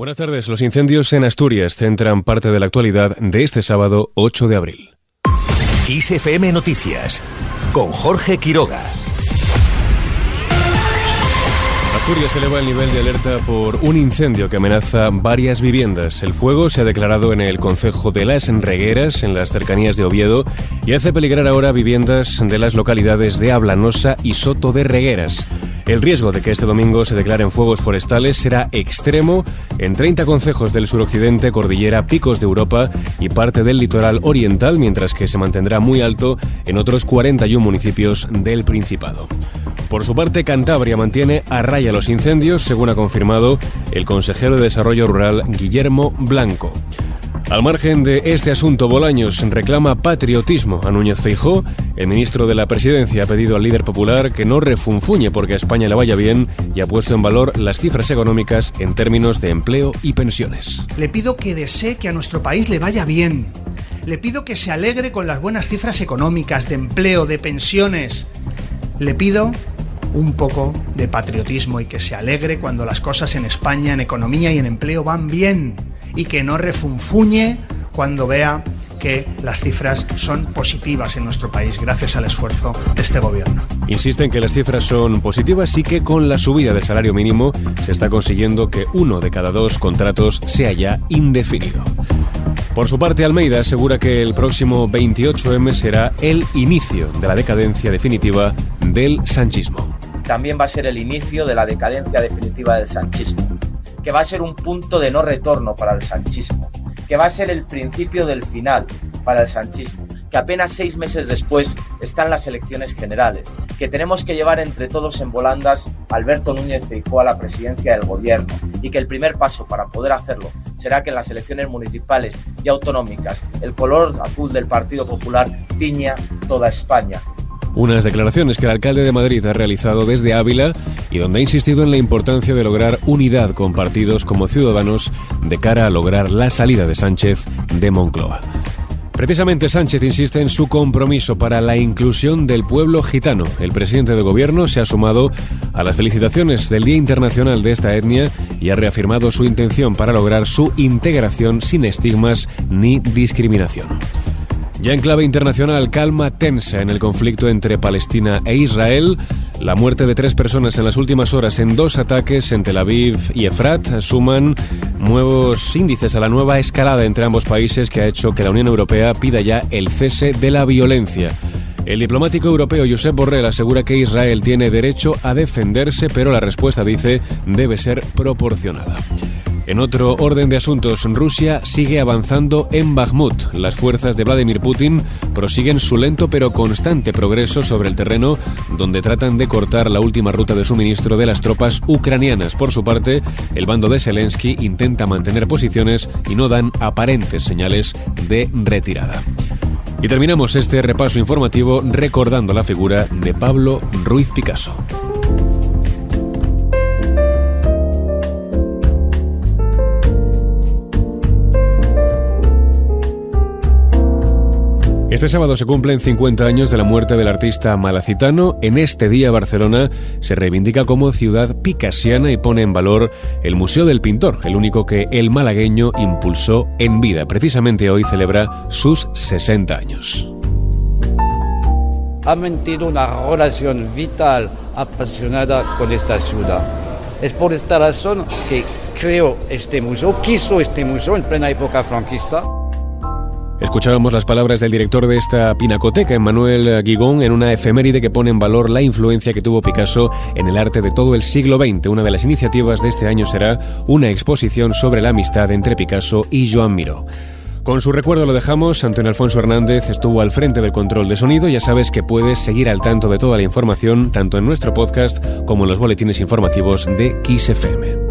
Buenas tardes. Los incendios en Asturias centran parte de la actualidad de este sábado 8 de abril. ISFM Noticias con Jorge Quiroga. Asturias eleva el nivel de alerta por un incendio que amenaza varias viviendas. El fuego se ha declarado en el concejo de Las Regueras, en las cercanías de Oviedo, y hace peligrar ahora viviendas de las localidades de Ablanosa y Soto de Regueras. El riesgo de que este domingo se declaren fuegos forestales será extremo en 30 concejos del suroccidente, cordillera, picos de Europa y parte del litoral oriental, mientras que se mantendrá muy alto en otros 41 municipios del Principado. Por su parte, Cantabria mantiene a raya los incendios, según ha confirmado el consejero de Desarrollo Rural Guillermo Blanco. Al margen de este asunto, Bolaños reclama patriotismo a Núñez Feijó. El ministro de la Presidencia ha pedido al líder popular que no refunfuñe porque a España le vaya bien y ha puesto en valor las cifras económicas en términos de empleo y pensiones. Le pido que desee que a nuestro país le vaya bien. Le pido que se alegre con las buenas cifras económicas, de empleo, de pensiones. Le pido un poco de patriotismo y que se alegre cuando las cosas en España, en economía y en empleo van bien y que no refunfuñe cuando vea que las cifras son positivas en nuestro país gracias al esfuerzo de este gobierno. Insisten que las cifras son positivas y que con la subida del salario mínimo se está consiguiendo que uno de cada dos contratos sea ya indefinido. Por su parte, Almeida asegura que el próximo 28M será el inicio de la decadencia definitiva del sanchismo. También va a ser el inicio de la decadencia definitiva del sanchismo que va a ser un punto de no retorno para el sanchismo, que va a ser el principio del final para el sanchismo, que apenas seis meses después están las elecciones generales, que tenemos que llevar entre todos en volandas Alberto Núñez Feijóo a la presidencia del gobierno y que el primer paso para poder hacerlo será que en las elecciones municipales y autonómicas el color azul del Partido Popular tiña toda España unas declaraciones que el alcalde de Madrid ha realizado desde Ávila y donde ha insistido en la importancia de lograr unidad con partidos como Ciudadanos de cara a lograr la salida de Sánchez de Moncloa. Precisamente Sánchez insiste en su compromiso para la inclusión del pueblo gitano. El presidente de gobierno se ha sumado a las felicitaciones del Día Internacional de esta etnia y ha reafirmado su intención para lograr su integración sin estigmas ni discriminación. Ya en clave internacional, calma tensa en el conflicto entre Palestina e Israel. La muerte de tres personas en las últimas horas en dos ataques en Tel Aviv y Efrat suman nuevos índices a la nueva escalada entre ambos países que ha hecho que la Unión Europea pida ya el cese de la violencia. El diplomático europeo Josep Borrell asegura que Israel tiene derecho a defenderse, pero la respuesta, dice, debe ser proporcionada. En otro orden de asuntos, Rusia sigue avanzando en Bakhmut. Las fuerzas de Vladimir Putin prosiguen su lento pero constante progreso sobre el terreno, donde tratan de cortar la última ruta de suministro de las tropas ucranianas. Por su parte, el bando de Zelensky intenta mantener posiciones y no dan aparentes señales de retirada. Y terminamos este repaso informativo recordando la figura de Pablo Ruiz Picasso. Este sábado se cumplen 50 años de la muerte del artista malacitano. En este día Barcelona se reivindica como ciudad picasiana y pone en valor el Museo del Pintor, el único que el malagueño impulsó en vida. Precisamente hoy celebra sus 60 años. Ha mantenido una relación vital, apasionada con esta ciudad. Es por esta razón que creó este museo, quiso este museo en plena época franquista. Escuchábamos las palabras del director de esta pinacoteca, Emmanuel Guigón, en una efeméride que pone en valor la influencia que tuvo Picasso en el arte de todo el siglo XX. Una de las iniciativas de este año será una exposición sobre la amistad entre Picasso y Joan Miró. Con su recuerdo lo dejamos. Antonio Alfonso Hernández estuvo al frente del control de sonido. Ya sabes que puedes seguir al tanto de toda la información, tanto en nuestro podcast como en los boletines informativos de XFM.